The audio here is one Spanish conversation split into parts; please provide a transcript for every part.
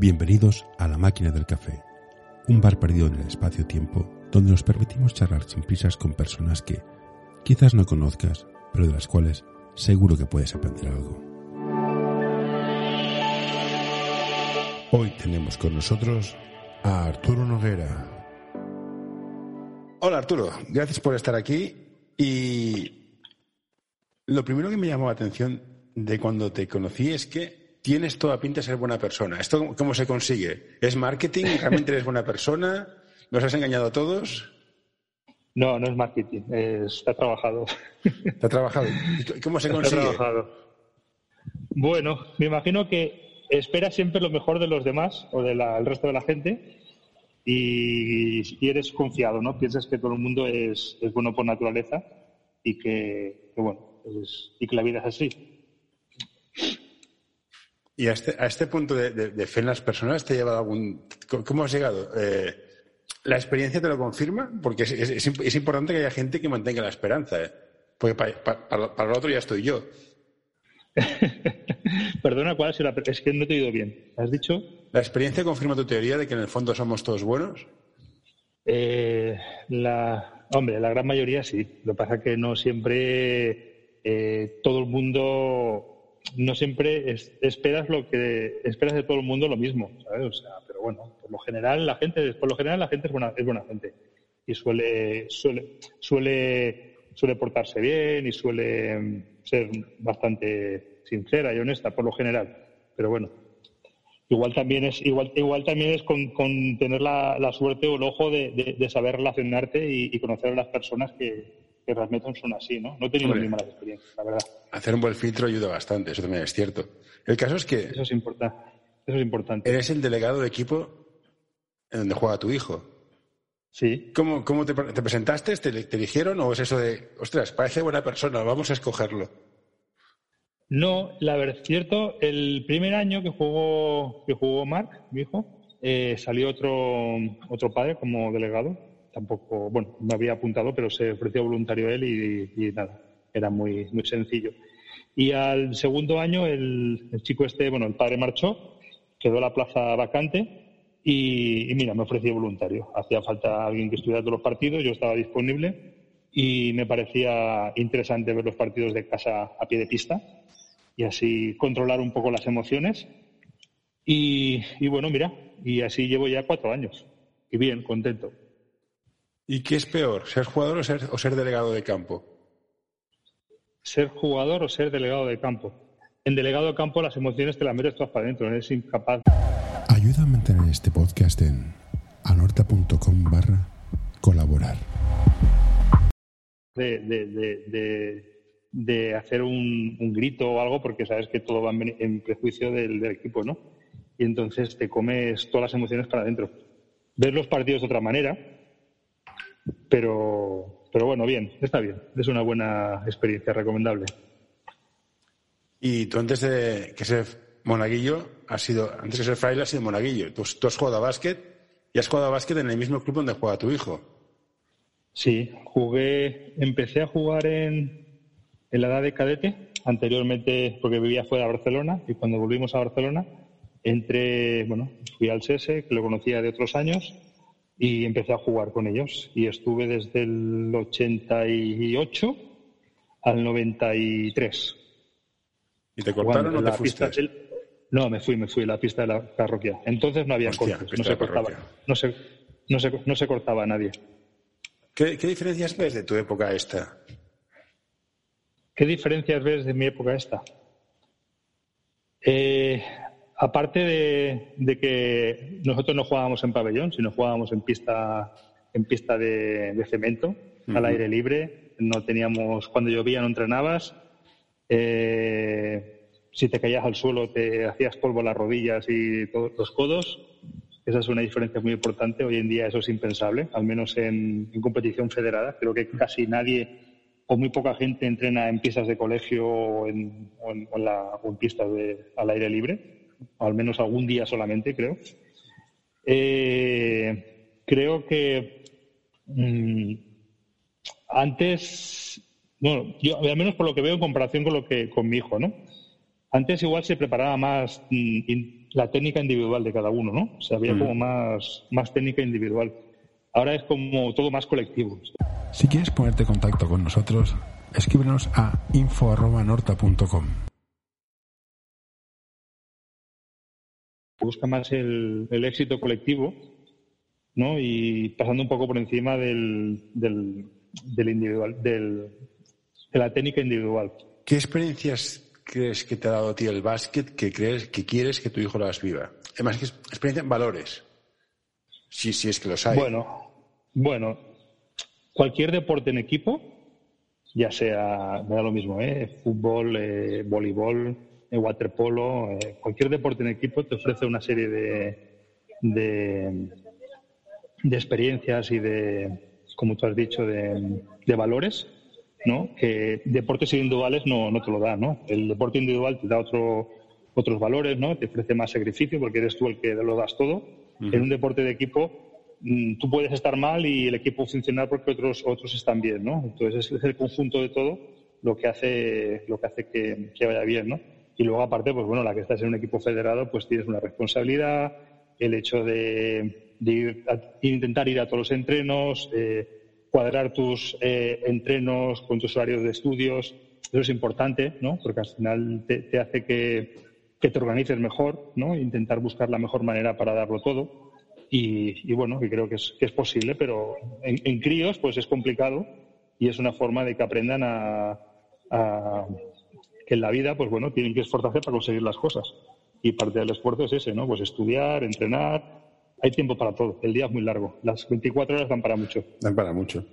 Bienvenidos a La Máquina del Café, un bar perdido en el espacio-tiempo donde nos permitimos charlar sin prisas con personas que quizás no conozcas, pero de las cuales seguro que puedes aprender algo. Hoy tenemos con nosotros a Arturo Noguera. Hola Arturo, gracias por estar aquí. Y lo primero que me llamó la atención de cuando te conocí es que tienes toda pinta de ser buena persona. ¿Esto cómo se consigue? ¿Es marketing? ¿Realmente eres buena persona? ¿Nos has engañado a todos? No, no es marketing, está trabajado. ¿Está trabajado? ¿Cómo se consigue? Está trabajado. Bueno, me imagino que esperas siempre lo mejor de los demás o del resto de la gente y, eres confiado, ¿no? Piensas que todo el mundo es, bueno por naturaleza y que, bueno, y que la vida es así. Y a este, a este punto de, fe en las personas, ¿te ha llevado algún. ¿Cómo has llegado? Eh, ¿La experiencia te lo confirma? Porque es, importante que haya gente que mantenga la esperanza. ¿eh? Porque para, para, otro ya estoy yo. Perdona, ¿cuál es la.? Es que no te he oído bien. ¿Has dicho? ¿La experiencia confirma tu teoría de que en el fondo somos todos buenos? Eh, la, hombre, la gran mayoría sí. Lo que pasa es que no siempre todo el mundo no siempre esperas lo que esperas de todo el mundo lo mismo, ¿sabes? O sea, pero bueno, por lo general la gente, por lo general la gente es buena, es buena gente y suele, suele, suele, suele portarse bien y suele ser bastante sincera y honesta por lo general. Pero bueno, igual también es igual igual también es con, tener la, suerte o el ojo de, saber relacionarte y conocer a las personas que, que realmente son así, ¿no? No he tenido ni malas experiencias, la verdad. Hacer un buen filtro ayuda bastante, eso también es cierto. El caso es que... Eso es, importante. eso es importante. Eres el delegado de equipo en donde juega tu hijo. Sí. ¿Cómo, cómo te, presentaste? ¿Te, ¿Te, eligieron o es eso de, ostras, parece buena persona, vamos a escogerlo? No, la verdad es cierto, el primer año que jugó, que jugó Mark, mi hijo, eh, salió otro, otro padre como delegado tampoco, bueno, me había apuntado, pero se ofreció voluntario él y, nada, era muy, muy sencillo. Y al segundo año el, chico este, bueno, el padre marchó, quedó la plaza vacante y, mira, me ofreció voluntario. Hacía falta alguien que estudiara todos los partidos, yo estaba disponible y me parecía interesante ver los partidos de casa a pie de pista y así controlar un poco las emociones. Y, y bueno, mira, y así llevo ya cuatro años. Y bien, contento. ¿Y qué es peor, ser jugador o ser, o ser delegado de campo? Ser jugador o ser delegado de campo. En delegado de campo las emociones te las metes todas para adentro, eres incapaz. Ayuda a mantener este podcast en anorta.com barra colaborar. De, de, hacer un, grito o algo porque sabes que todo va en, prejuicio del, del, equipo, ¿no? Y entonces te comes todas las emociones para adentro. Ver los partidos de otra manera, pero, pero bueno, bien, está bien. Es una buena experiencia, recomendable. Y tú antes de que ser monaguillo, has sido, antes de ser fraile, has sido monaguillo. Tú, has jugado a básquet y has jugado a básquet en el mismo club donde juega tu hijo. Sí, jugué, empecé a jugar en, en la edad de cadete, anteriormente porque vivía fuera de Barcelona y cuando volvimos a Barcelona entré, bueno, fui al SESE, que lo conocía de otros años, y empecé a jugar con ellos. Y estuve desde el 88 al 93. ¿Y te cortaron o te fuiste? No, me fui, me fui a la pista de la parroquia. Entonces no había cortes, no se cortaba, no se, no, se, no se cortaba a nadie. ¿Qué, ¿Qué, diferencias ves de tu época esta? ¿Qué diferencias ves de mi época esta? Eh, aparte de, que nosotros no jugábamos en pabellón, sino jugábamos en pista, en pista de, cemento, al aire libre, no teníamos, cuando llovía no entrenabas, eh, si te caías al suelo te hacías polvo las rodillas y todos los codos. Esa es una diferencia muy importante. Hoy en día eso es impensable, al menos en, competición federada. Creo que casi nadie o muy poca gente entrena en pistas de colegio o en, pistas al aire libre al menos algún día solamente, creo. Eh, creo que mm, antes, bueno, yo al menos por lo que veo en comparación con lo que con mi hijo, ¿no? Antes igual se preparaba más mm, la técnica individual de cada uno, ¿no? O sea, había como más, más técnica individual. Ahora es como todo más colectivo. Si quieres ponerte en contacto con nosotros, escríbenos a info.norta.com. Busca más el, éxito colectivo ¿no? y pasando un poco por encima del, del, individual, del, de la técnica individual. ¿Qué experiencias crees que te ha dado a ti el básquet que crees que quieres que tu hijo las viva? Además, que experiencia en valores. Si, si es que los hay. Bueno, bueno, cualquier deporte en equipo, ya sea, me da lo mismo, ¿eh? fútbol, eh, voleibol, eh, waterpolo, eh, cualquier deporte en equipo te ofrece una serie de, de, experiencias y de, como tú has dicho, de, valores, ¿no? Que deportes individuales no, no te lo dan, ¿no? El deporte individual te da otro, otros valores, ¿no? Te ofrece más sacrificio porque eres tú el que lo das todo. En un deporte de equipo Mm, tú puedes estar mal y el equipo funcionar porque otros, otros están bien, ¿no? Entonces es el conjunto de todo lo que hace, lo que, hace que, vaya bien, ¿no? Y luego aparte, pues bueno, la que estás en un equipo federado, pues tienes una responsabilidad, el hecho de, intentar ir a todos los entrenos, eh, cuadrar tus eh, entrenos con tus horarios de estudios, eso es importante, ¿no? Porque al final te, hace que, que, te organices mejor, ¿no? Intentar buscar la mejor manera para darlo todo. Y, bueno, que creo que es, que es posible, pero en, críos pues es complicado y es una forma de que aprendan a, que en la vida pues bueno tienen que esforzarse para conseguir las cosas y parte del esfuerzo es ese, ¿no? Pues estudiar, entrenar, hay tiempo para todo, el día es muy largo, las 24 horas dan para mucho. Dan para mucho.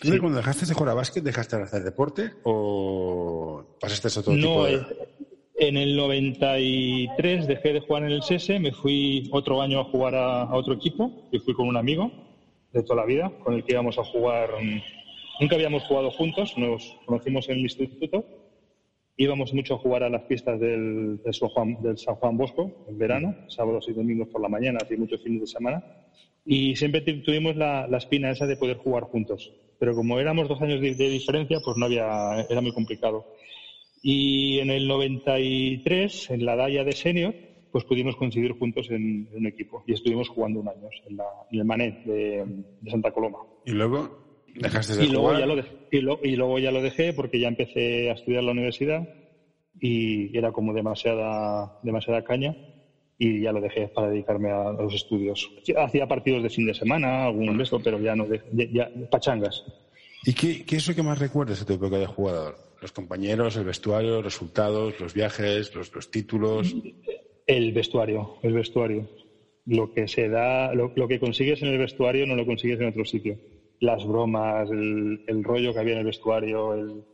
¿Tú cuando dejaste de jugar a básquet dejaste de hacer deporte o pasaste a otro tipo de...? Eh, en el 93 dejé de jugar en el SESE, me fui otro año a jugar a, otro equipo y fui con un amigo de toda la vida con el que íbamos a jugar. Nunca habíamos jugado juntos, nos conocimos en el instituto. Íbamos mucho a jugar a las pistas del, San, Juan, del San Juan Bosco en verano, sábados y domingos por la mañana, hacía muchos fines de semana. Y siempre tuvimos la, la, espina esa de poder jugar juntos. Pero como éramos dos años de, de diferencia, pues no había, era muy complicado. Y en el 93, en la Daya de senior, pues pudimos coincidir juntos en, un equipo y estuvimos jugando un año en, el Manet de, Santa Coloma. ¿Y luego dejaste de y luego Ya lo dejé, y, luego ya lo dejé porque ya empecé a estudiar la universidad y era como demasiada, demasiada caña y ya lo dejé para dedicarme a, los estudios. Hacía partidos de fin de semana, algún beso, pero ya no, de, ya, pachangas. ¿Y qué, qué, es lo que más recuerdas de tu época de jugador? Los compañeros, el vestuario, los resultados, los viajes, los, títulos. El vestuario, el vestuario. Lo que se da, lo, que consigues en el vestuario no lo consigues en otro sitio. Las bromas, el, rollo que había en el vestuario, el,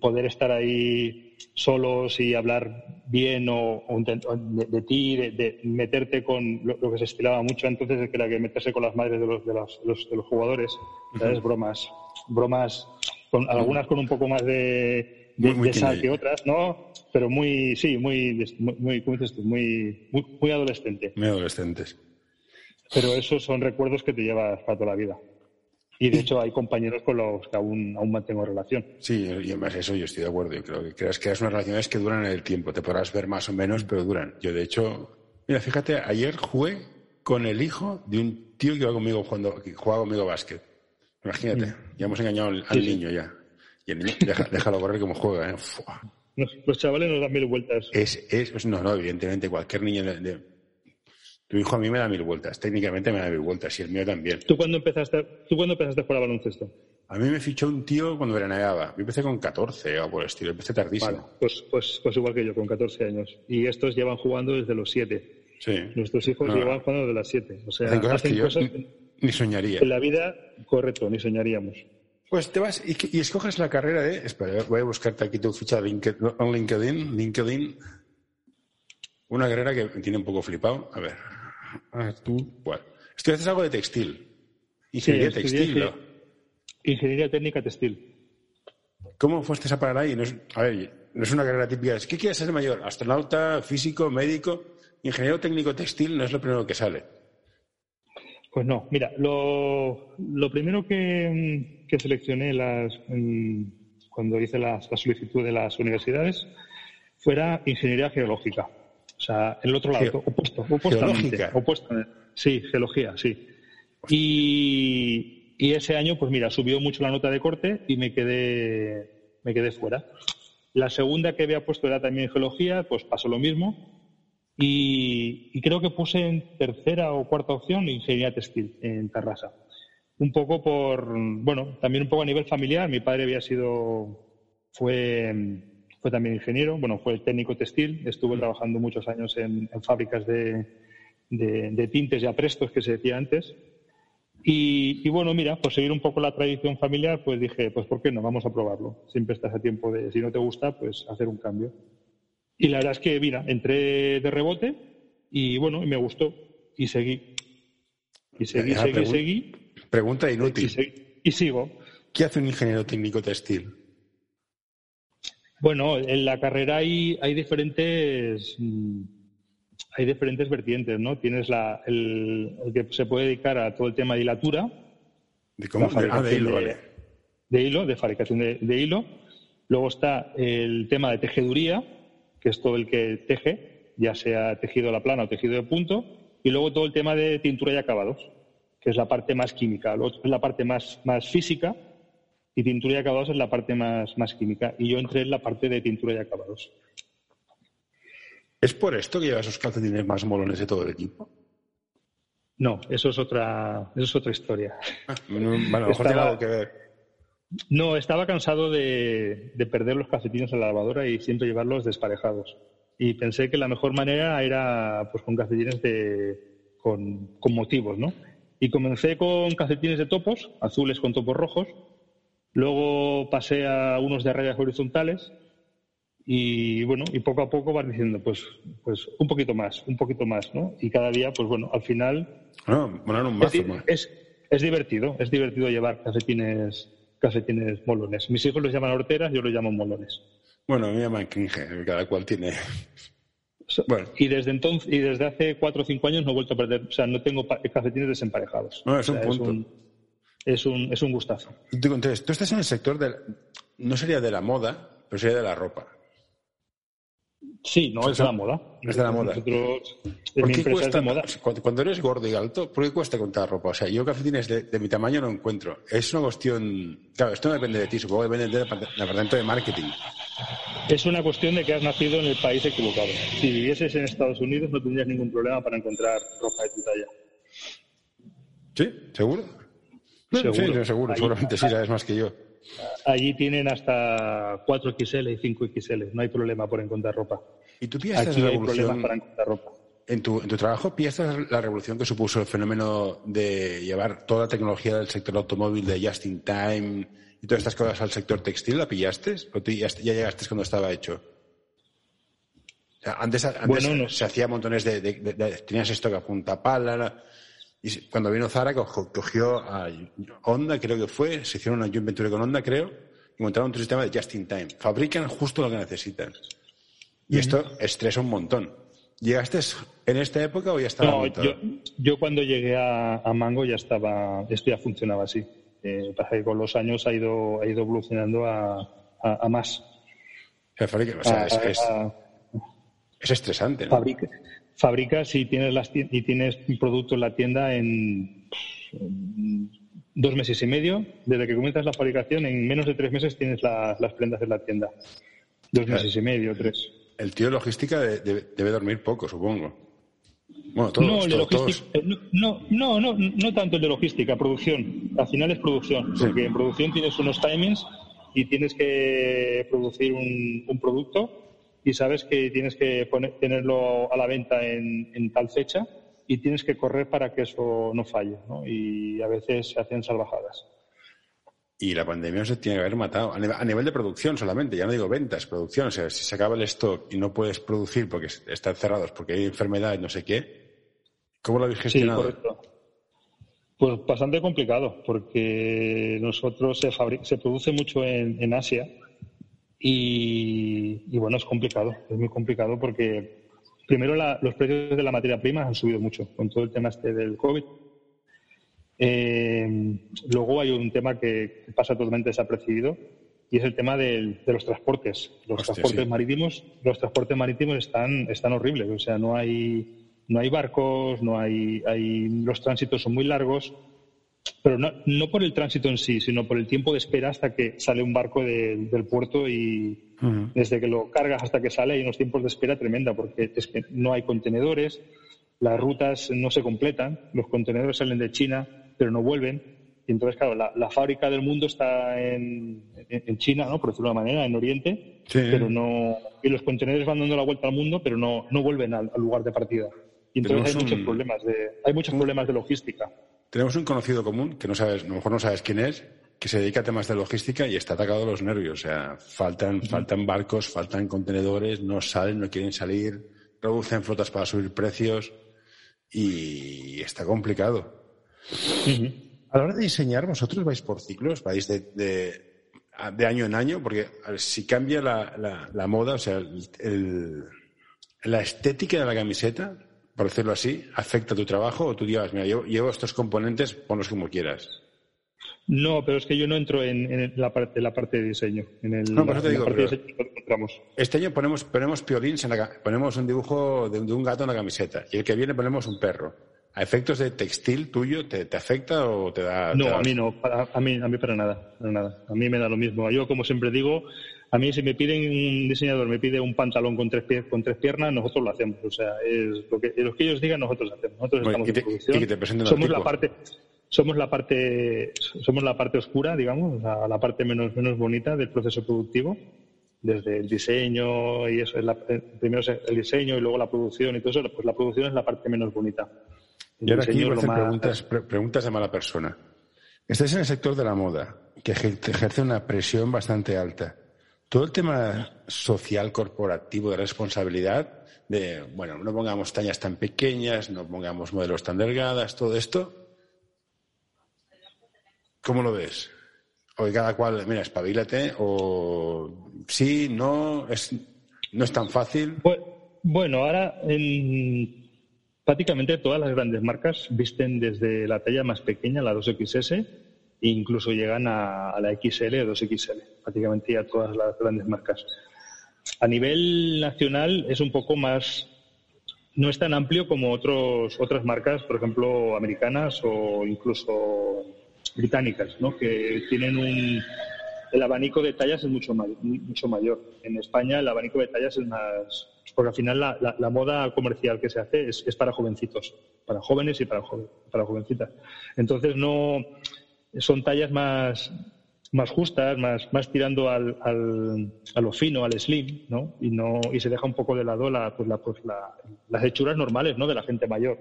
poder estar ahí solos y hablar bien o, de, ti, de, meterte con lo, que se estilaba mucho entonces, que era que meterse con las madres de los, de los, de los jugadores, ¿sabes? Bromas, bromas con, algunas con un poco más de, de, sal que otras, ¿no? Pero muy, sí, muy, muy, ¿cómo dices tú? Muy, muy, adolescente. Muy adolescentes. Pero esos son recuerdos que te llevas para toda la vida. Y de hecho hay compañeros con los que aún, aún mantengo relación. Sí, y además eso yo estoy de acuerdo. Yo creo que creas que unas relaciones que duran en el tiempo. Te podrás ver más o menos, pero duran. Yo de hecho, mira, fíjate, ayer jugué con el hijo de un tío que iba conmigo jugando, que jugaba conmigo básquet. Imagínate, mm. ya hemos engañado al, niño ya. Y el niño, déjalo correr como juega, ¿eh? Los, chavales nos dan mil vueltas. Es, es, no, no, evidentemente, cualquier niño de, Tu hijo a mí me da mil vueltas, técnicamente me da mil vueltas, y el mío también. ¿Tú cuándo empezaste, ¿tú cuándo empezaste a jugar baloncesto? A mí me fichó un tío cuando veraneaba. Yo empecé con 14 o por el estilo, empecé tardísimo. pues, pues, pues igual que yo, con 14 años. Y estos llevan jugando desde los 7. Sí. Nuestros hijos llevan jugando desde las 7. O sea, hacen cosas, ni soñaría. En la vida, correcto, ni soñaríamos. Pues te vas y, escoges la carrera de. Espera, voy a buscarte aquí tu ficha de LinkedIn. LinkedIn. Una carrera que me tiene un poco flipado. A ver. Ah, tú, ¿cuál? Estudiaste algo de textil. Ingeniería textil, ¿no? Ingeniería técnica textil. ¿Cómo fuiste a parar ahí? No es, a ver, no es una carrera típica. ¿Qué quieres ser mayor? ¿Astronauta, físico, médico? Ingeniero técnico textil no es lo primero que sale. Pues no, mira, lo, lo primero que, que seleccioné las, cuando hice la, solicitud de las universidades, fuera ingeniería geológica. O sea, el otro lado, opuesto, opuestamente. sí, geología, sí. Y, y, ese año, pues mira, subió mucho la nota de corte y me quedé, me quedé fuera. La segunda que había puesto era también geología, pues pasó lo mismo. Y, creo que puse en tercera o cuarta opción ingeniería textil en Tarrasa. Un poco por, bueno, también un poco a nivel familiar. Mi padre había sido, fue, fue también ingeniero, bueno, fue técnico textil. Estuvo trabajando muchos años en, fábricas de, de, tintes y aprestos que se decía antes. Y, y, bueno, mira, por seguir un poco la tradición familiar, pues dije, pues ¿por qué no? Vamos a probarlo. Siempre estás a tiempo de, si no te gusta, pues hacer un cambio. Y la verdad es que, mira, entré de rebote y bueno, me gustó y seguí. Y seguí, seguí, seguí. Pregunta inútil. Y, sigo. ¿Qué hace un ingeniero técnico textil? Bueno, en la carrera hay, hay diferentes mm, hay diferentes vertientes, ¿no? Tienes la, el, que se puede dedicar a todo el tema de hilatura. ¿De cómo? Ah, de, hilo, de, de, hilo, de fabricación de hilo. Luego está el tema de tejeduría, que es todo el que teje, ya sea tejido a la plana o tejido de punto, y luego todo el tema de tintura y acabados, que es la parte más química. Otro es la parte más, más física y tintura y acabados es la parte más, más química. Y yo entré en la parte de tintura y acabados. ¿Es por esto que llevas esos calcetines más molones de todo el equipo? No, eso es otra, eso es otra historia. Ah, bueno, a lo mejor tiene algo que ver. No, estaba cansado de, perder los calcetines en la lavadora y siempre llevarlos desparejados. Y pensé que la mejor manera era pues con calcetines de, con, motivos, ¿no? Y comencé con calcetines de topos, azules con topos rojos. Luego pasé a unos de rayas horizontales y bueno, y poco a poco vas diciendo, pues, pues un poquito más, un poquito más, ¿no? Y cada día, pues bueno, al final. Bueno, bueno un mazo, es, es, divertido, es divertido llevar calcetines calcetines molones. Mis hijos los llaman horteras, yo los llamo molones. Bueno, me llaman cringe, cada cual tiene. Bueno. Y desde entonces, y desde hace cuatro o cinco años no he vuelto a perder, o sea, no tengo calcetines desemparejados. No, es un punto. Es un, es un, gustazo. Entonces, tú estás en el sector del, no sería de la moda, pero sería de la ropa. Sí, no, es de la moda. Es de la moda. ¿Por qué cuesta, Cuando, eres gordo y alto, ¿por qué cuesta contar ropa? O sea, yo calcetines de, de mi tamaño no encuentro. Es una cuestión. Claro, esto no depende de ti, supongo que depende del departamento de marketing. Es una cuestión de que has nacido en el país equivocado. Si vivieses en Estados Unidos, no tendrías ningún problema para encontrar ropa de tu talla. ¿Sí? ¿Seguro? ¿Seguro? Sí, seguro. Seguramente sí, sabes más que yo. Allí tienen hasta 4XL y 5XL, no hay problema por encontrar ropa. ¿Y tú piensas Aquí hay problemas para encontrar ropa. En tu, en tu trabajo, ¿piensas la revolución que supuso el fenómeno de llevar toda la tecnología del sector automóvil, de just in time y todas estas cosas al sector textil? ¿La pillaste? ¿O ya, llegaste cuando estaba hecho? antes, se hacía montones de, Tenías esto que apunta pala, y cuando vino Zara, cogió a Honda, creo que fue, se hicieron una joint venture con Honda, creo, y montaron un sistema de just in time. Fabrican justo lo que necesitan. Y esto estresa un montón. ¿Llegaste en esta época o ya estaba No, yo, yo, cuando llegué a, Mango ya estaba, esto ya funcionaba así. Eh, que con los años ha ido, ha ido evolucionando a, a, más. O sea, es, es, estresante, ¿no? Fabricas y tienes, las, y tienes un producto en la tienda en, dos meses y medio. Desde que comienzas la fabricación, en menos de tres meses tienes las prendas en la tienda. Dos meses y medio, tres. El tío de logística debe dormir poco, supongo. Bueno, todos, no, no, no, no, tanto el de logística, producción. Al final es producción, porque en producción tienes unos timings y tienes que producir un, un producto y sabes que tienes que tenerlo a la venta en, tal fecha y tienes que correr para que eso no falle. ¿no? Y a veces se hacen salvajadas. Y la pandemia se tiene que haber matado. A nivel de producción solamente, ya no digo ventas, producción. O sea, si se acaba el stock y no puedes producir porque están cerrados, porque hay enfermedad y no sé qué, ¿cómo lo habéis gestionado? Sí, correcto. Pues bastante complicado, porque nosotros se, se produce mucho en Asia y, bueno, es complicado, es muy complicado porque primero los precios de la materia prima han subido mucho con todo el tema este del COVID. Eh, luego hay un tema que pasa totalmente desapercibido y es el tema de los transportes. Los transportes marítimos, los transportes marítimos están, están horribles, o sea, no hay, no hay barcos, no hay, hay, los tránsitos son muy largos, pero no, no por el tránsito en sí, sino por el tiempo de espera hasta que sale un barco del puerto y desde que lo cargas hasta que sale hay unos tiempos de espera tremenda, porque es que no hay contenedores, las rutas no se completan, los contenedores salen de China, pero no vuelven y entonces, claro, la, fábrica del mundo está en, China, ¿no? por decirlo de una manera, en Oriente, pero no. Y los contenedores van dando la vuelta al mundo, pero no, no vuelven al, lugar de partida. Y entonces hay muchos problemas de, hay muchos problemas de logística. Tenemos un conocido común que no sabes, a lo mejor no sabes quién es, que se dedica a temas de logística y está atacado a los nervios. O sea, faltan, faltan barcos, faltan contenedores, no salen, no quieren salir, reducen flotas para subir precios y está complicado. A la hora de diseñar, ¿vosotros vais por ciclos? ¿Vais de, de, año en año? Porque si cambia la, la, moda, o sea, el, la estética de la camiseta, por decirlo así, afecta a tu trabajo o tú digas, mira, yo llevo estos componentes, ponlos como quieras. No, pero es que yo no entro en, la, parte, la parte de diseño. En el, no, te digo, este año ponemos, ponemos piolins, en la, ponemos un dibujo de, de, un gato en la camiseta y el que viene ponemos un perro. ¿A efectos de textil tuyo te, afecta o te da.? No, a mí no, a, mí, a mí para nada, para nada. A mí me da lo mismo. Yo, como siempre digo, a mí si me piden un diseñador, me pide un pantalón con tres, con tres piernas, nosotros lo hacemos. O sea, es lo que, lo que ellos digan, nosotros lo hacemos. Nosotros estamos en producción. Y que te presenten somos la parte somos la parte somos la parte oscura digamos la, la parte menos menos bonita del proceso productivo desde el diseño y eso es la, primero es el diseño y luego la producción y todo eso pues la producción es la parte menos bonita y ahora aquí voy preguntas, preguntas de mala persona. Estáis en el sector de la moda, que ejerce una presión bastante alta. Todo el tema social, corporativo, de responsabilidad, de, bueno, no pongamos tallas tan pequeñas, no pongamos modelos tan delgadas, todo esto, ¿cómo lo ves? O cada cual, mira, espabilate, o sí, no, es, no es tan fácil. Bueno, ahora en Prácticamente todas las grandes marcas visten desde la talla más pequeña, la 2XS, incluso llegan a, la XL o 2XL, prácticamente ya todas las grandes marcas. A nivel nacional es un poco más, no es tan amplio como otros, otras marcas, por ejemplo, americanas o incluso británicas, ¿no? que tienen un, el abanico de tallas es mucho, mucho mayor. En España el abanico de tallas es más, porque al final la, moda comercial que se hace es, para jovencitos, para jóvenes y para, para jovencitas. Entonces no son tallas más, más justas, más, más tirando al, a lo fino, al slim, ¿no? Y no y se deja un poco de lado la, pues la, pues las hechuras normales, ¿no? De la gente mayor.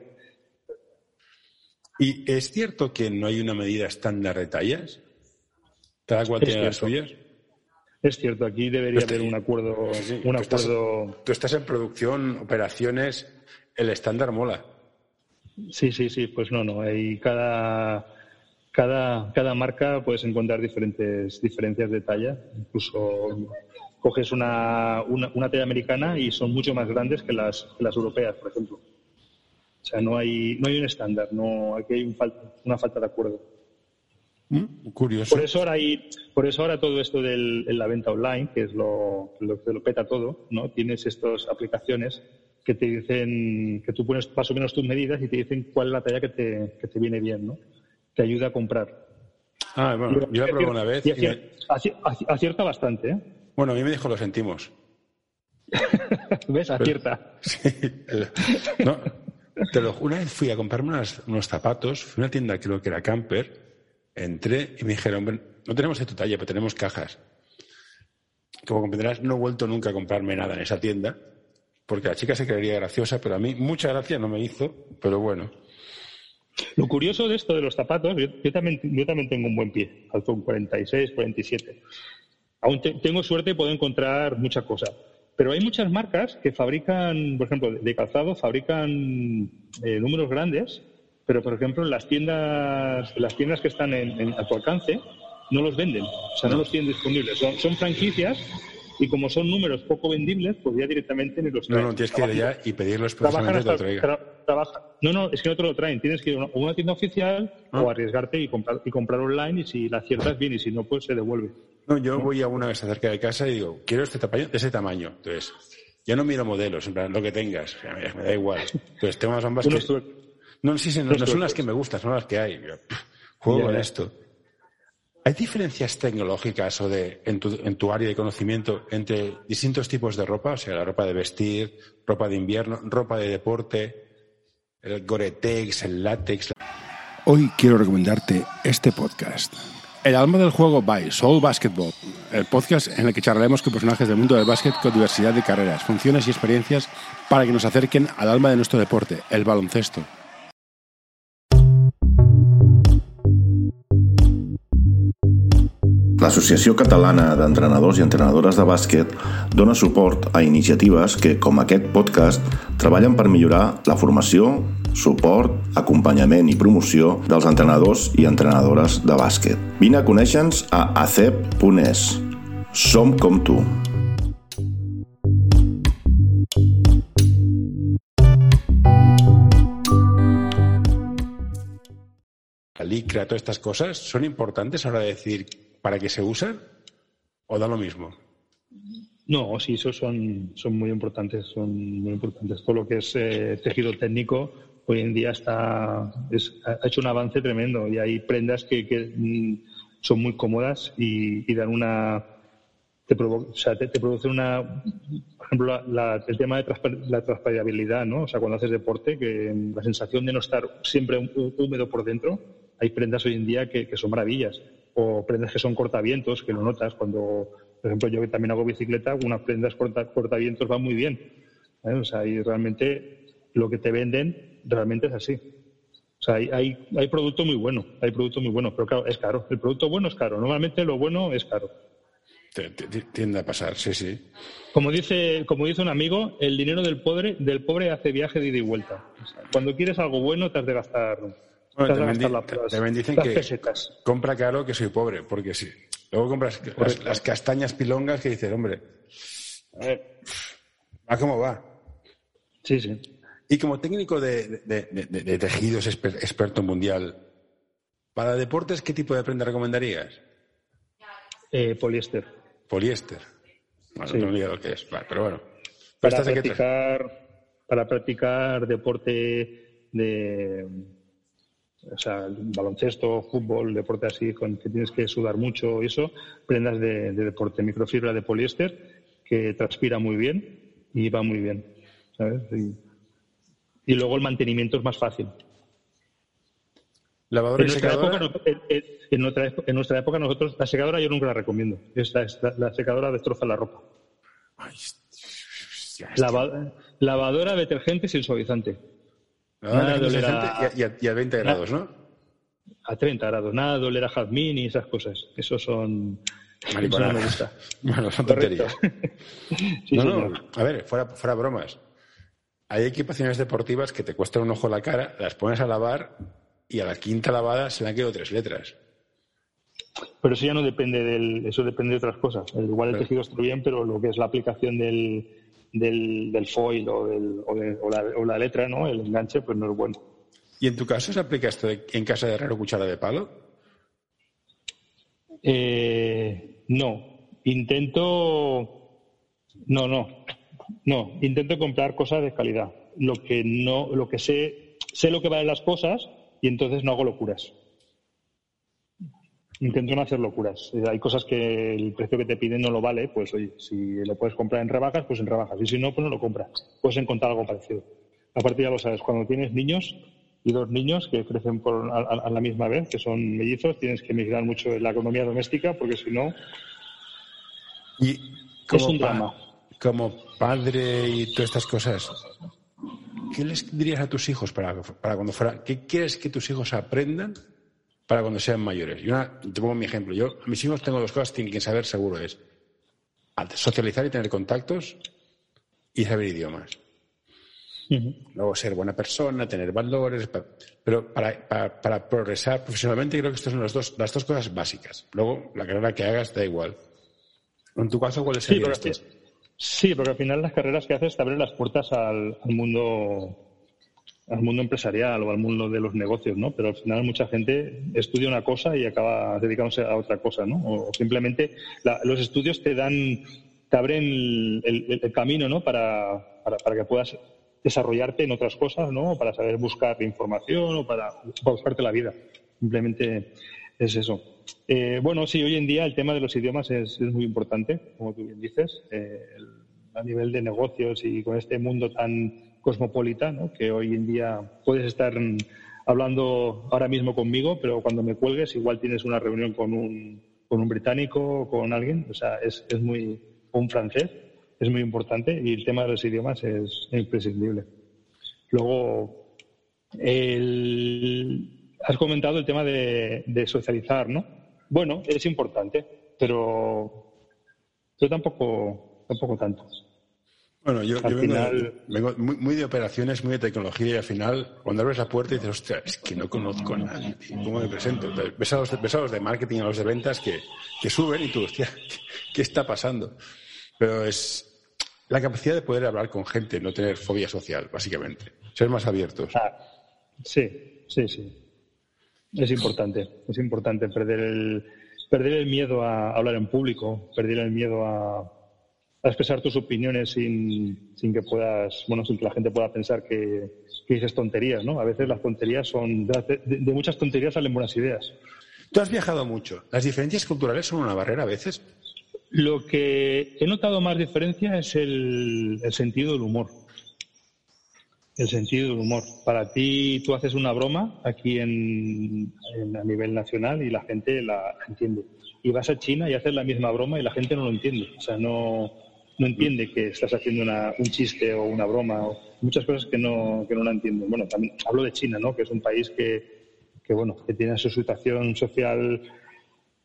¿Y es cierto que no hay una medida estándar de tallas? ¿Cada cual tiene las suyas? Es cierto, aquí debería haber un acuerdo. un tú, acuerdo... Estás, tú estás en producción, operaciones, el estándar mola. Sí, sí, sí, pues no, no. Hay cada, cada, cada marca puedes encontrar diferentes diferencias de talla. Incluso coges una, una, talla americana y son mucho más grandes que las, las europeas, por ejemplo. O sea, no hay, no hay un estándar, no, aquí hay una falta de acuerdo. Mm, curioso. Por eso ahora hay, por eso ahora todo esto de la venta online, que es lo, que lo peta todo, ¿no? Tienes estas aplicaciones que te dicen, que tú pones más o menos tus medidas y te dicen cuál es la talla que te, que te viene bien, ¿no? Te ayuda a comprar. Ah, bueno, yo la probé una vez. Y acierta, bastante, ¿eh? Bueno, a mí me dijo lo sentimos. ¿Ves? Acierta. sí. No, te lo, una vez fui a comprarme unos zapatos, fui a una tienda, creo que era Camper, entré y me dijeron, no tenemos tu talla, pero tenemos cajas. Como comprenderás, no he vuelto nunca a comprarme nada en esa tienda, porque la chica se creería graciosa, pero a mí mucha gracia no me hizo, pero bueno. Lo curioso de esto de los zapatos, yo, también, yo también tengo un buen pie, alto un 46, 47. Aún tengo suerte y puedo encontrar mucha cosa. Pero hay muchas marcas que fabrican, por ejemplo, de calzado, fabrican eh, números grandes pero por ejemplo las tiendas, las tiendas que están en, a tu alcance no los venden, o sea, no los tienen disponibles. Son, franquicias Y como son números poco vendibles, pues ya directamente ni los traen. No, no, tienes que ir allá y pedirlos precisamente que te lo traigan. no, no, es que no te lo traen. Tienes que ir a una, tienda oficial o ah. arriesgarte y comprar, y comprar online y si la aciertas bien y si no, pues se devuelve. No, yo voy a una que está cerca de casa y digo, quiero este tamaño, de ese tamaño. Entonces, ya no miro modelos, en plan, lo que tengas, me da igual. Entonces, tengo más ambas que... No, sí, sí, no, son las que me gustan, son las que hay. juego con esto. ¿Hay diferencias tecnológicas o de, en, tu, en tu área de conocimiento entre distintos tipos de ropa? O sea, la ropa de vestir, ropa de invierno, ropa de deporte, el Gore-Tex, el látex. Hoy quiero recomendarte este podcast. El alma del juego by Soul Basketball, el podcast en el que charlaremos con personajes del mundo del básquet con diversidad de carreras, funciones y experiencias para que nos acerquen al alma de nuestro deporte, el baloncesto. L'Associació Catalana d'Entrenadors i Entrenadores de Bàsquet dona suport a iniciatives que, com aquest podcast, treballen per millorar la formació, suport, acompanyament i promoció dels entrenadors i entrenadores de bàsquet. Vine a conèixer-nos a acep.es. Som com tu. La LICRA, todas estas cosas, son importantes a de decir para qué se usan o da lo mismo? No, sí, esos son, son muy importantes, son muy importantes. Todo lo que es eh, tejido técnico hoy en día está ha hecho un avance tremendo y hay prendas que, mm, son muy cómodas y, dan una te, o sea, te, producen una por ejemplo el tema de la transpirabilidad no o sea cuando haces deporte que la sensación de no estar siempre húmedo por dentro hay prendas hoy en día que son maravillas o prendas que son cortavientos, que lo notas cuando, por ejemplo, yo que también hago bicicleta, unas prendas corta, cortavientos van muy bien. ¿eh? O sea, y realmente lo que te venden realmente es así. O sea, hay, hay, hay, producto muy bueno, hay producto muy bueno, pero claro, es caro. El producto bueno es caro. Normalmente lo bueno es caro. Tiende a pasar, sí, sí. Como dice, como dice un amigo, el dinero del pobre, del pobre hace viaje de ida y vuelta. cuando quieres algo bueno, te has de gastar también, dicen que compra caro que soy pobre, porque sí. Luego compras las, castañas pilongas que dices, hombre, a ver, ¿a cómo va? Sí, sí. Y como técnico de, tejidos experto mundial, para deportes, ¿qué tipo de prenda recomendarías? Eh, poliéster. Poliéster. Bueno, no olvido lo que es, pero bueno. Para practicar, para practicar deporte de o sea, baloncesto, fútbol, deporte así, con que tienes que sudar mucho y eso, prendas de, deporte, microfibra de poliéster, que transpira muy bien y va muy bien, ¿sabes? Y, luego el mantenimiento es más fácil. ¿Lavadora en secadora? Época, en, nuestra, en, nuestra, época nosotros, la secadora yo nunca la recomiendo. Esta, la secadora destroza la ropa. lavadora, detergente sin suavizante. Nada de y, a, 20 grados, ¿no? A 30 grados. Nada de oler a jazmín y esas cosas. Eso son... Eso no me gusta. Bueno, son tonterías. no, no, a ver, fuera, fuera bromas. Hay equipaciones deportivas que te cuestan un ojo la cara, las pones a lavar y a la quinta lavada se le han quedado tres letras. Pero eso ya no depende del, eso depende de otras cosas. Igual el tejido está bien, pero lo que es la aplicación del, del, foil o, del, o, la, letra, ¿no? El enganche, pues no es bueno. ¿Y en tu caso se aplica esto en casa de herrero cuchara de palo? Eh, no. Intento. No, no. No. Intento comprar cosas de calidad. Lo que no, lo que sé, sé lo que valen las cosas y entonces no hago locuras intento no hacer locuras. Eh, hay cosas que el precio que te piden no lo vale, pues oye, si lo puedes comprar en rebajas, pues en rebajas. Y si no, pues no lo compras. Puedes encontrar algo parecido. Aparte ya lo sabes, cuando tienes niños y dos niños que crecen por, a, la misma vez, que son mellizos, tienes que migrar mucho en la economía doméstica, porque si no, y es un drama. Como padre y todas estas cosas, ¿qué les dirías a tus hijos para, para cuando fuera? ¿Qué quieres que tus hijos aprendan para cuando sean mayores. Y una, te pongo mi ejemplo. Yo, a mis hijos tengo dos cosas que tienen que saber seguro. Es socializar y tener contactos y saber idiomas. Luego ser buena persona, tener valores. Pero para, para, progresar profesionalmente creo que estas son las dos, las dos cosas básicas. Luego, la carrera que hagas da igual. En tu caso, ¿cuál sería sí? Sí, porque al final las carreras que haces te abren las puertas al, mundo al mundo empresarial o al mundo de los negocios, ¿no? Pero al final mucha gente estudia una cosa y acaba dedicándose a otra cosa, ¿no? O, simplemente los estudios te dan, te abren el, camino, ¿no? Para, para, que puedas desarrollarte en otras cosas, ¿no? Para saber buscar información o para, buscarte la vida. Simplemente es eso. Eh, bueno, sí, hoy en día el tema de los idiomas es, muy importante, como tú bien dices, eh, a nivel de negocios y con este mundo tan cosmopolita, ¿no? que hoy en día puedes estar hablando ahora mismo conmigo, pero cuando me cuelgues igual tienes una reunión con un, con un británico o con alguien, o sea, es, es muy, un francés, es muy importante y el tema de los idiomas es imprescindible. Luego, has comentado el tema de, socializar, ¿no? Bueno, es importante, pero yo tampoco, tampoco tanto. Bueno, yo, vengo, muy, de operaciones, muy de tecnología y al final, cuando abres la puerta dices, hostia, es que no conozco a nadie, ¿cómo me presento? ves, a los, de marketing, a los de ventas que, que suben y tú, hostia, ¿qué está pasando? Pero es, la capacidad de poder hablar con gente, no tener fobia social, básicamente. Ser más abiertos. Ah, sí, sí, sí. Es importante. Es importante perder el, perder el miedo a hablar en público, perder el miedo a, expresar tus opiniones sin, sin, que puedas, bueno, sin que la gente pueda pensar que, dices tonterías, ¿no? A veces las tonterías son, de, de, muchas tonterías salen buenas ideas. Tú has viajado mucho. ¿Las diferencias culturales son una barrera a veces? Lo que he notado más diferencia es el, sentido del humor. El sentido del humor. Para ti, tú haces una broma aquí en, a nivel nacional y la gente la entiende. Y vas a China y haces la misma broma y la gente no lo entiende. O sea, no, no entiende que estás haciendo un chiste o una broma. O muchas cosas que no, que no la entienden. Bueno, también hablo de China, ¿no? Que es un país que, que bueno, que tiene su situación social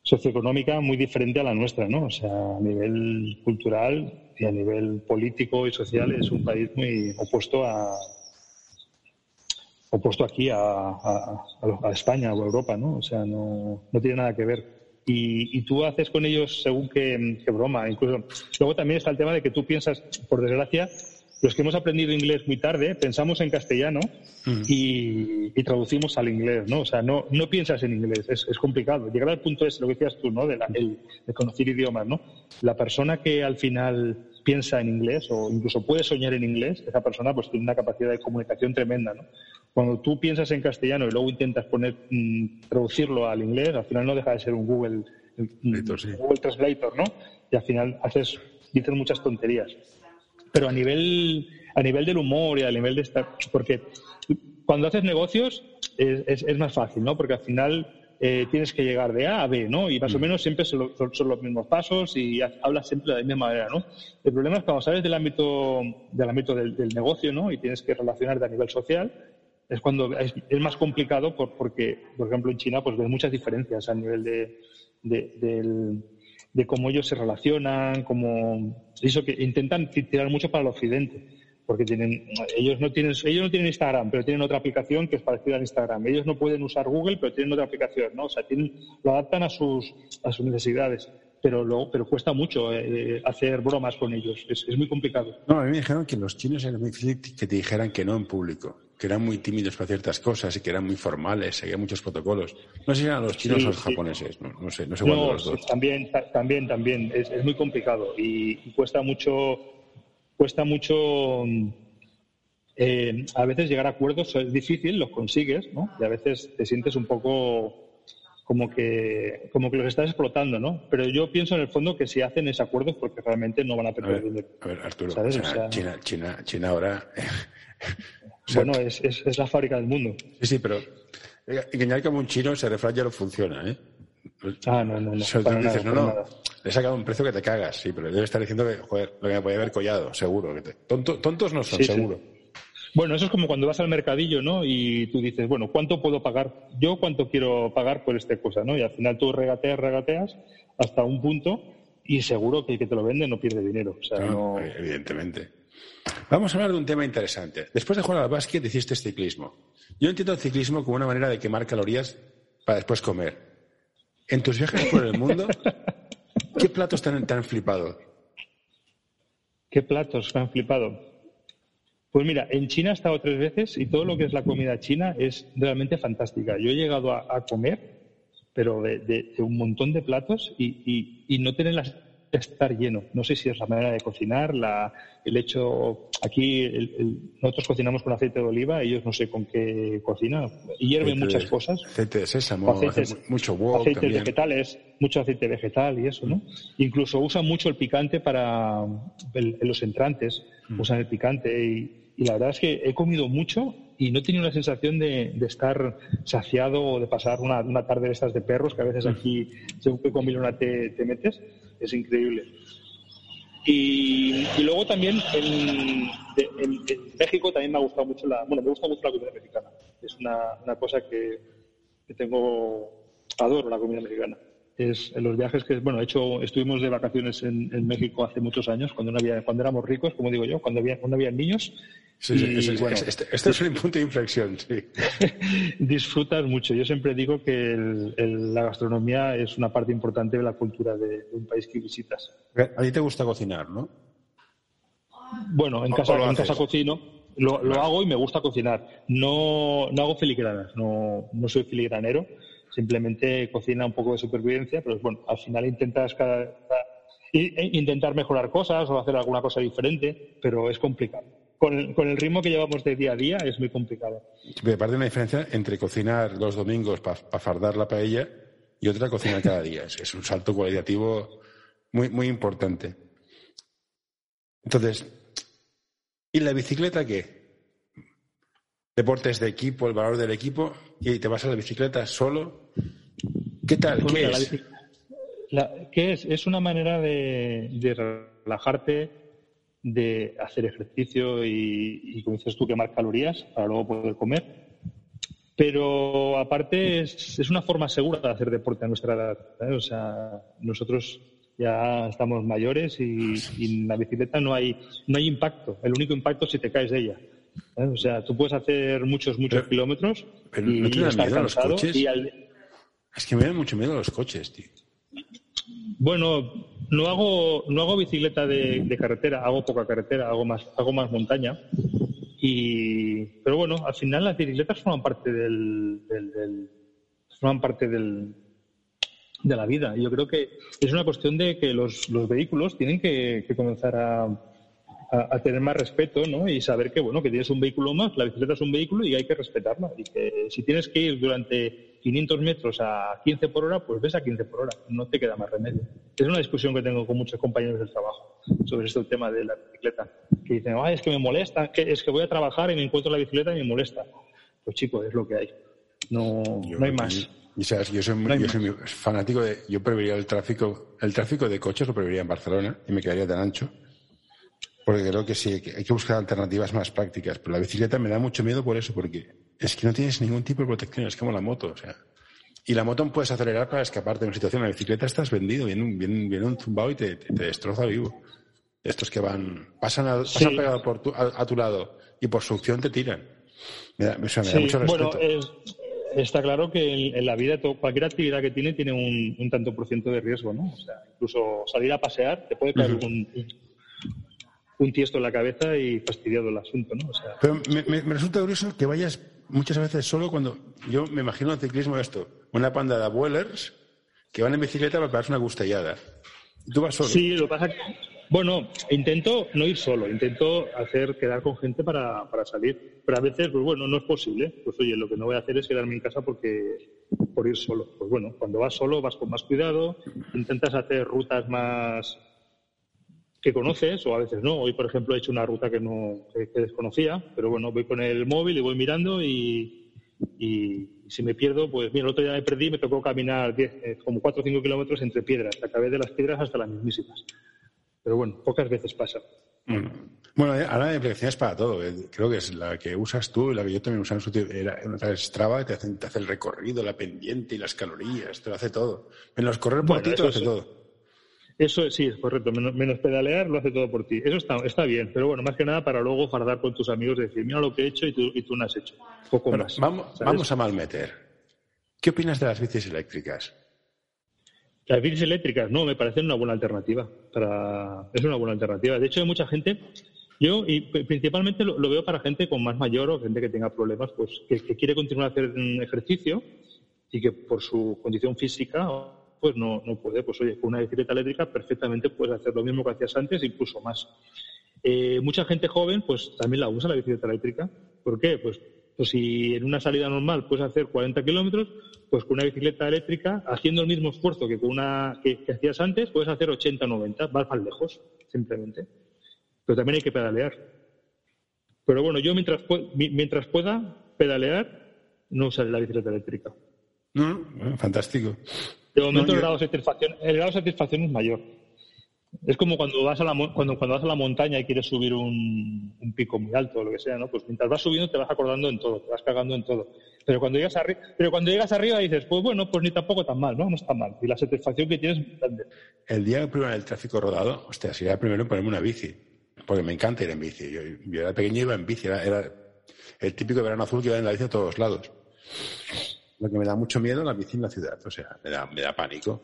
socioeconómica muy diferente a la nuestra, ¿no? O sea, a nivel cultural y a nivel político y social es un país muy opuesto a opuesto aquí a, a, España o a Europa, ¿no? O sea, no, no tiene nada que ver. Y, y, tú haces con ellos según qué, qué broma. Incluso luego también está el tema de que tú piensas, por desgracia, los que hemos aprendido inglés muy tarde pensamos en castellano mm. y, traducimos al inglés, ¿no? O sea, no, no piensas en inglés, es, complicado. Llegar al punto es lo que decías tú, ¿no? De, de conocer idiomas, ¿no? La persona que al final piensa en inglés o incluso puede soñar en inglés, esa persona pues tiene una capacidad de comunicación tremenda, ¿no? Cuando tú piensas en castellano y luego intentas poner mm, traducirlo al inglés, al final no deja de ser un Google, Google Translator, ¿no? Y al final haces dices muchas tonterías pero a nivel, a nivel del humor y a nivel de estar. Porque cuando haces negocios es, es, más fácil, ¿no? Porque al final eh, tienes que llegar de A a B, ¿no? Y más o mm. menos siempre son, los mismos pasos y hablas siempre de la misma manera, ¿no? El problema es cuando sales del ámbito, del, ámbito del, negocio, ¿no? Y tienes que relacionarte a nivel social, es cuando es, más complicado porque, por ejemplo, en China pues ves muchas diferencias a nivel de, de cómo ellos se relacionan, cómo eso que intentan tirar mucho para el occidente, porque tienen ellos no tienen ellos no tienen Instagram, pero tienen otra aplicación que es parecida a Instagram. Ellos no pueden usar Google, pero tienen otra aplicación, ¿no? O sea, tienen, lo adaptan a sus a sus necesidades pero luego, pero cuesta mucho eh, hacer bromas con ellos. Es, es, muy complicado. No, a mí me dijeron que los chinos eran muy difícil que te dijeran que no en público, que eran muy tímidos para ciertas cosas y que eran muy formales, seguían muchos protocolos. No sé si eran los chinos o los japoneses, no, sé, no sé cuál de los dos. También, también, también. Es, es muy complicado y, cuesta mucho, cuesta mucho. Eh, a veces llegar a acuerdos es difícil, los consigues, ¿no? Y a veces te sientes un poco como que, como que los estás explotando, ¿no? Pero yo pienso en el fondo que si hacen ese acuerdo es porque realmente no van a perder dinero. A ver, Arturo, China, China, China, ahora. bueno, es, es, es, la fábrica del mundo. Sí, sí, pero engañar como un chino ese refrán ya no funciona, ¿eh? Ah, no, no, no. dices, no, no, le he sacado un precio que te cagas, sí, pero debe estar diciendo que, joder, lo que me podía haber collado, seguro. Que tontos no son, seguro. Bueno, eso es como cuando vas al mercadillo, ¿no? Y tú dices, bueno, ¿cuánto puedo pagar? Yo, ¿cuánto quiero pagar por esta cosa, ¿no? Y al final tú regateas, regateas hasta un punto y seguro que el que te lo vende no pierde dinero. O sea, no... Evidentemente. Vamos a hablar de un tema interesante. Después de jugar al básquet hiciste ciclismo. Yo entiendo el ciclismo como una manera de quemar calorías para después comer. En tus viajes por el mundo, ¿Qué platos te han, flipado? ¿Qué platos me han flipado? Pues mira, en China he estado tres veces y todo lo que es la comida china es realmente fantástica. Yo he llegado a, comer, pero de, un montón de platos y, y no tener las estar lleno. No sé si es la manera de cocinar, la, el hecho. Aquí nosotros cocinamos con aceite de oliva, ellos no sé con qué cocinan. Hierven muchas cosas. Aceite de sésamo, mucho huevo. Aceites vegetales, mucho aceite vegetal y eso, ¿no? Incluso usan mucho el picante para los entrantes. Usan el picante. Y, la verdad es que he comido mucho y no he tenido la sensación de, estar saciado o de pasar una, una, tarde de estas de perros que a veces mm. aquí, según que con Milona te, te metes es increíble. Y, luego también en, México también me ha gustado mucho la, bueno, me gusta mucho la comida mexicana. Es una, cosa que, tengo, adoro la comida mexicana. Es en los viajes que, bueno, hecho, estuvimos de vacaciones en, México hace muchos años, cuando no había, cuando éramos ricos, como digo yo, cuando había, cuando había niños, Sí, sí, este, este, es un punto de inflexión, sí. disfrutas mucho. Yo siempre digo que la gastronomía es una parte importante de la cultura de, un país que visitas. A ti te gusta cocinar, ¿no? Bueno, en casa, en casa cocino. Lo, hago y me gusta cocinar. No, no hago filigranas, no, no soy filigranero. Simplemente cocina un poco de supervivencia, pero bueno, al final intentas cada, e intentar mejorar cosas o hacer alguna cosa diferente, pero es complicado con el, ritmo que llevamos de día a día es muy complicado. Me parece una diferencia entre cocinar los domingos para fardar la paella y otra cocinar cada día. Es, un salto cualitativo muy, muy importante. Entonces, ¿y la bicicleta qué? Deportes de equipo, el valor del equipo, y te vas a la bicicleta solo. ¿Qué tal? Pues ¿Qué, es? ¿Qué es? Es una manera de, de relajarte, de hacer ejercicio y, como dices tú, quemar calorías para luego poder comer. Pero aparte es, es una forma segura de hacer deporte a nuestra edad. O sea, nosotros ya estamos mayores y, en la bicicleta no hay, no hay impacto. El único impacto es si te caes de ella. O sea, tú puedes hacer muchos, muchos kilómetros y, estar cansado. Es que me da mucho miedo los coches, tío. Bueno, no hago, no hago bicicleta de, carretera, hago poca carretera, hago más, hago más montaña. Y, pero bueno, al final las bicicletas forman parte del, forman parte del, de la vida. Y yo creo que es una cuestión de que los, los vehículos tienen que comenzar a, a, tener más respeto ¿no? y saber que bueno que tienes un vehículo más, la bicicleta es un vehículo y hay que respetarla. Y que si tienes que ir durante 500 metros a 15 por hora, pues ves a 15 por hora, no te queda más remedio. Es una discusión que tengo con muchos compañeros del trabajo sobre este tema de la bicicleta, que dicen, Ay, es que me molesta, que es que voy a trabajar y me encuentro la bicicleta y me molesta. Pues chico, es lo que hay. No, no hay más. yo soy, fanático de. Yo preferiría el tráfico. El tráfico de coches lo preferiría en Barcelona y me quedaría tan ancho. Porque creo que sí, hay que buscar alternativas más prácticas. Pero la bicicleta me da mucho miedo por eso, porque es que no tienes ningún tipo de protección, es como la moto, o sea. Y la moto puedes acelerar para escapar de una situación. La bicicleta estás vendido, viene un, viene, un zumbao y te, destroza vivo. Estos que van, pasan, a, pasan pegado por a, tu lado y por succión te tiran. Me da, mucho respeto. Bueno, está claro que en, la vida cualquier actividad que tiene tiene un, tanto por ciento de riesgo, ¿no? O sea, incluso salir a pasear te puede caer un, un tiesto en la cabeza y fastidiado el asunto, ¿no? Pero me, resulta curioso que vayas muchas veces solo cuando yo me imagino el ciclismo esto, una panda de abuelers que van en bicicleta para pegarse una gustellada. ¿Tú vas solo? Sí, lo pasa que, bueno, intento no ir solo, intento hacer quedar con gente para, para salir, pero a veces, pues bueno, no es posible. Pues oye, lo que no voy a hacer es quedarme en casa porque por ir solo. Pues bueno, cuando vas solo vas con más cuidado, intentas hacer rutas más que conoces o a veces no. Hoy, por ejemplo, he hecho una ruta que no que, desconocía, pero bueno, voy con el móvil y voy mirando y, y, si me pierdo, pues mira, el otro día me perdí y me tocó caminar eh, como 4 o 5 kilómetros entre piedras. Acabé de las piedras hasta las mismísimas. Pero bueno, pocas veces pasa. Mm. Bueno, eh, ahora la es para todo. Eh, creo que es la que usas tú y la que yo también usaba en su tiempo. Era Strava, te hace, te hace el recorrido, la pendiente y las calorías, te lo hace todo. En los correr por ti te lo hace todo. Eso sí, es correcto. Menos, pedalear lo hace todo por ti. Eso está, está bien, pero bueno, más que nada para luego fardar con tus amigos y decir, mira lo que he hecho y tú, y tú no has hecho. Poco más. Vamos, vamos a malmeter. ¿Qué opinas de las bicis eléctricas? Las bicis eléctricas, no, me parecen una buena alternativa. Para... Es una buena alternativa. De hecho, hay mucha gente, yo y principalmente lo, veo para gente con más mayor o gente que tenga problemas, pues que, quiere continuar a hacer ejercicio y que por su condición física pues no, no puede. Pues oye, con una bicicleta eléctrica perfectamente puedes hacer lo mismo que hacías antes, incluso más. Eh, mucha gente joven pues también la usa la bicicleta eléctrica. ¿Por qué? Pues pues si en una salida normal puedes hacer 40 kilómetros, pues con una bicicleta eléctrica, haciendo el mismo esfuerzo que con una que, hacías antes, puedes hacer 80 o 90, vas más lejos, simplemente. Pero también hay que pedalear. Pero bueno, yo mientras, mientras pueda pedalear, no usaré la bicicleta eléctrica. No, fantástico. De momento el, grado de satisfacción, el grado de satisfacción es mayor. Es como cuando vas a la, cuando, cuando vas a la montaña y quieres subir un, pico muy alto o lo que sea, ¿no? Pues mientras vas subiendo te vas acordando en todo, te vas cagando en todo. Pero cuando llegas arriba, pero cuando llegas arriba dices, pues bueno, pues ni tampoco tan mal, ¿no? No está mal. Y la satisfacción que tienes es grande. El día primero el tráfico rodado, hostia, sería primero ponerme una bici. Porque me encanta ir en bici. Yo, era pequeño y iba en bici. Era, el típico verano azul que iba en la bici a todos lados. Lo que me da mucho miedo la bici en la ciudad. O sea, me da, me da pánico.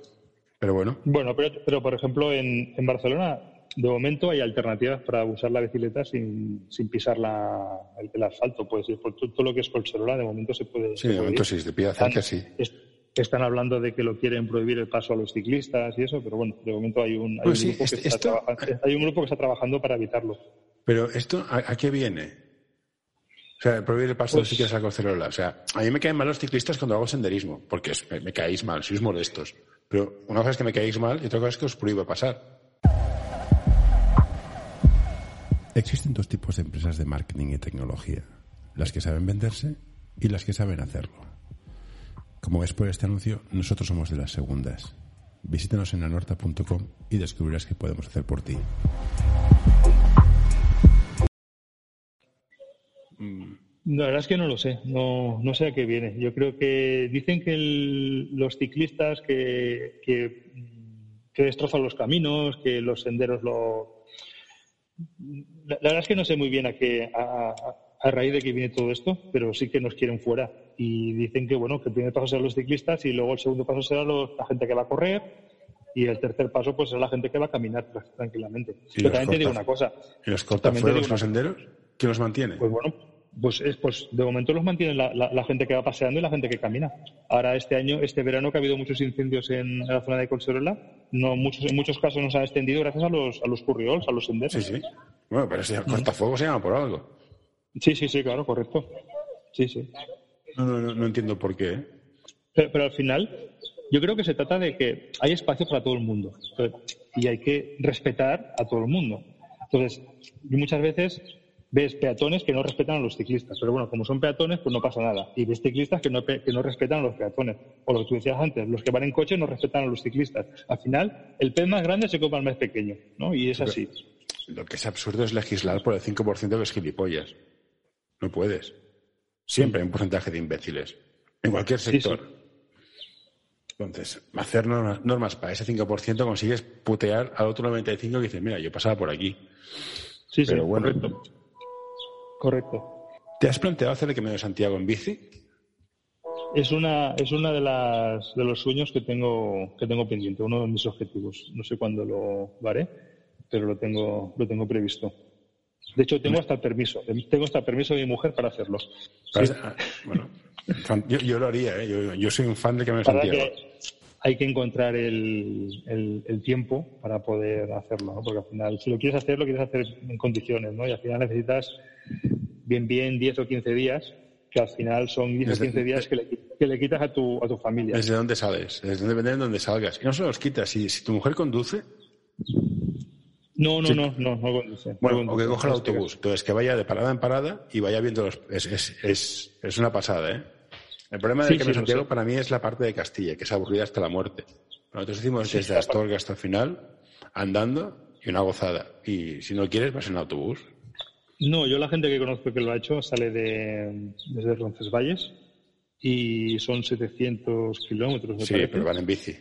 Pero bueno. Bueno, pero, pero por ejemplo, en, en Barcelona, de momento hay alternativas para usar la bicicleta sin, sin pisar la, el, asfalto. Pues por todo, lo que es Colserola, de momento se puede. Sí, de momento sí, de pie cerca sí. están hablando de que lo quieren prohibir el paso a los ciclistas y eso, pero bueno, de momento hay un, hay pues un, grupo, que está hay un grupo que está trabajando para evitarlo. Pero esto, ¿a, qué viene? O sea, prohibir el paso pues ciclistas a Colserola. O sea, a mí me caen mal los ciclistas cuando hago senderismo, porque me, me caéis mal, sois molestos. Pero una cosa es que me caéis mal y otra cosa es que os prohíbo pasar. Existen dos tipos de empresas de marketing y tecnología, las que saben venderse y las que saben hacerlo. Como ves por este anuncio, nosotros somos de las segundas. Visítanos en anorta.com y descubrirás qué podemos hacer por ti. La verdad es que no lo sé, no, no sé a qué viene. Yo creo que dicen que los ciclistas que, que, destrozan los caminos, que los senderos lo... La, verdad es que no sé muy bien a qué, a, a, raíz de qué viene todo esto, pero sí que nos quieren fuera. Y dicen que, bueno, que el primer paso será los ciclistas y luego el segundo paso será la gente que va a correr y el tercer paso pues será la gente que va a caminar tranquilamente. Pero también te digo una cosa. ¿Y los cortafuegos, los senderos? ¿Quién los mantiene? Pues bueno, pues, es, pues de momento los mantiene la, gente que va paseando y la gente que camina. Ahora este año, este verano que ha habido muchos incendios en, la zona de Colserola, no muchos, en muchos casos nos ha extendido gracias a los, a los curriols, a los senderos. Sí, sí. Bueno, pero si cortafuegos se llama por algo. Sí, sí, sí, claro, correcto. Sí, sí. No, no, no, entiendo por qué. ¿eh? Pero, pero, al final, yo creo que se trata de que hay espacio para todo el mundo y hay que respetar a todo el mundo. Entonces, muchas veces ves peatones que no respetan a los ciclistas. Pero bueno, como son peatones, pues no pasa nada. Y ves ciclistas que no, que no respetan a los peatones. O lo que tú decías antes, los que van en coche no respetan a los ciclistas. Al final, el pez más grande se come al más pequeño, ¿no? Y es así. Lo que es absurdo es legislar por el 5% de los gilipollas. No puedes. Siempre hay un porcentaje de imbéciles. En cualquier sector. Entonces, hacer normas, para ese 5% consigues putear al otro 95% que dice, mira, yo pasaba por aquí. Sí, sí, bueno, correcto. Correcto. ¿Te has planteado hacer el Camino de Santiago en bici? Es una, es una de las de los sueños que tengo, que tengo pendiente, uno de mis objetivos. No sé cuándo lo haré, pero lo tengo, lo tengo previsto. De hecho, tengo hasta el permiso. Tengo hasta el permiso de mi mujer para hacerlo. Ah, bueno, yo, lo haría, ¿eh? yo, soy un fan de Camino de Santiago. hay que encontrar el, el, tiempo para poder hacerlo, porque al final, si lo quieres hacer, lo quieres hacer en condiciones, ¿no? Y al final necesitas bien, bien 10 o 15 días, que al final son 10 o 15 días que le, que le, quitas a tu, a tu familia. ¿Desde dónde sales? Desde dónde de dónde salgas. Y no se los quitas. Si, si tu mujer conduce. No, no, no, no, no conduce. Bueno, o que coja el autobús. Entonces, que vaya de parada en parada y vaya viendo los. Es, es, es, es una pasada, ¿eh? El problema de que Santiago para mí es la parte de Castilla, que es aburrida hasta la muerte. Nosotros hicimos desde Astorga hasta el final, andando y una gozada. Y si no quieres, vas en autobús. No, yo la gente que conozco que lo ha hecho sale de, desde Roncesvalles y son 700 kilómetros. Sí, pero van en bici.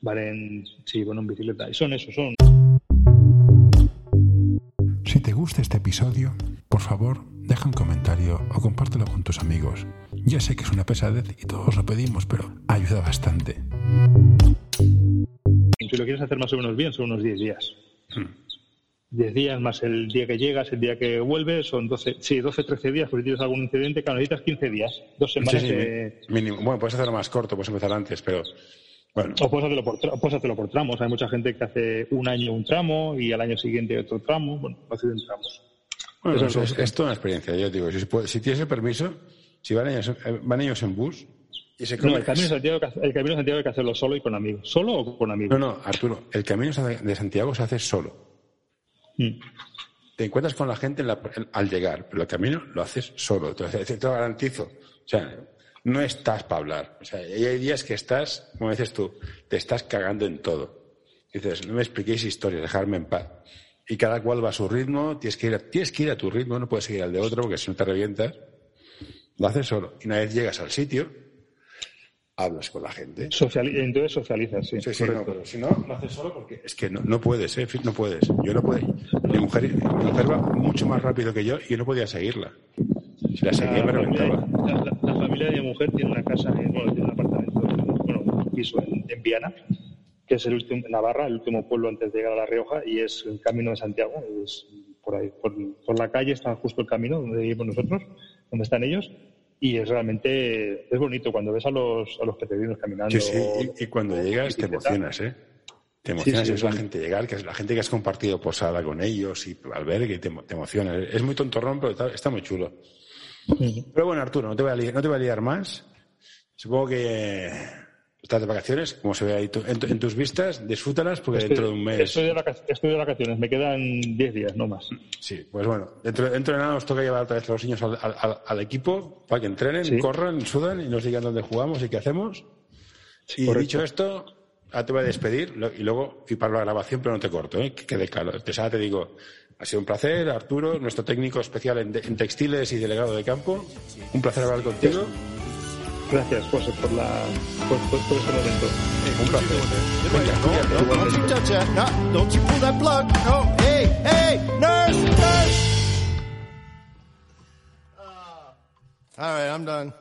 Van en, sí, van en bicicleta. Y son eso, son. Si te gusta este episodio, por favor, deja un comentario o compártelo con tus amigos. Ya sé que es una pesadez y todos lo pedimos, pero ayuda bastante. si lo quieres hacer más o menos bien, son unos 10 días. 10 días más el día que llegas, el día que vuelves, son 12, sí, 12, 13 días, porque tienes algún incidente, claro, necesitas 15 días, dos semanas Sí, sí, de- mínimo. Bueno, puedes hacerlo más corto, puedes empezar antes, pero bueno. O puedes hacerlo, por, tra- puedes hacerlo por tramos. Hay mucha gente que hace un año un tramo y al año siguiente otro tramo. Bueno, lo hacen en tramos. Bueno, Eso es, es toda una experiencia. Yo digo, si, tienes el permiso, si van ellos, eh, van ellos en bus y se No, el camino, de Santiago, el camino de Santiago hay que hacerlo solo y con amigos. ¿Solo o con amigos? No, no, Arturo, el camino hace- de Santiago se hace solo. Mm. Te encuentras con la gente al llegar, pero el camino lo haces solo. Entonces, te lo garantizo. O sea, no estás para hablar. O sea, hay días que estás, como dices tú, te estás cagando en todo. Dices, no me expliquéis historias, dejarme en paz. Y cada cual va a su ritmo, tienes que ir a, tienes que ir a tu ritmo, no puedes seguir al de otro porque si no te revientas. Lo haces solo. Y una vez llegas al sitio, hablas con la gente. Sociali- entonces socializas, sí. Sí, sí, no, pero si no, lo haces solo porque es que no, no puedes, ¿eh? No puedes. Yo no puedo. Mi mujer, mi mujer va mucho más rápido que yo y yo no podía seguirla. Si la seguía me la, familia, reventaba. la- la- la familia de mi mujer tiene una casa, en, bueno, tiene un apartamento, bueno, un piso en, en Viana, que es el último, Navarra, el último pueblo antes de llegar a La Rioja, y es el camino de Santiago. Es por ahí, por, por la calle está justo el camino donde vivimos nosotros, donde están ellos, y es realmente es bonito cuando ves a los, a los peregrinos caminando. Sí, sí, y, y cuando llegas te emocionas, ¿eh? Te emocionas sí, ves la sí. gente llegar, que es la gente que has compartido posada con ellos y albergue, te, te emociona. Es muy tontorrón, pero está, está muy chulo. Pero bueno, Arturo, no te voy a liar, no te voy a liar más. Supongo que estás de vacaciones, como se ve ahí tu- en, en tus vistas, disfrútalas porque Estoy- dentro de un mes. Estoy de, vaca- estoy de vacaciones, me quedan 10 días, no más. Sí, pues bueno, dentro, dentro de nada nos toca llevar otra vez a los niños al, al- al- equipo para que entrenen, Sí. corran, sudan y nos digan dónde jugamos y qué hacemos. y correcto. dicho esto, ahora te voy a despedir y luego y para la grabación, pero no te corto, ¿eh? que quede claro. Entonces ahora te digo, ha sido un placer, Arturo, nuestro técnico especial en, de- en textiles y delegado de campo. Un placer hablar contigo. Gracias, José, por, la, por, por- por este momento. Un placer. Venga, cuídate. Don't you touch that. No, don't you pull that plug. No, hey, hey, nurse, nurse. All right, I'm done.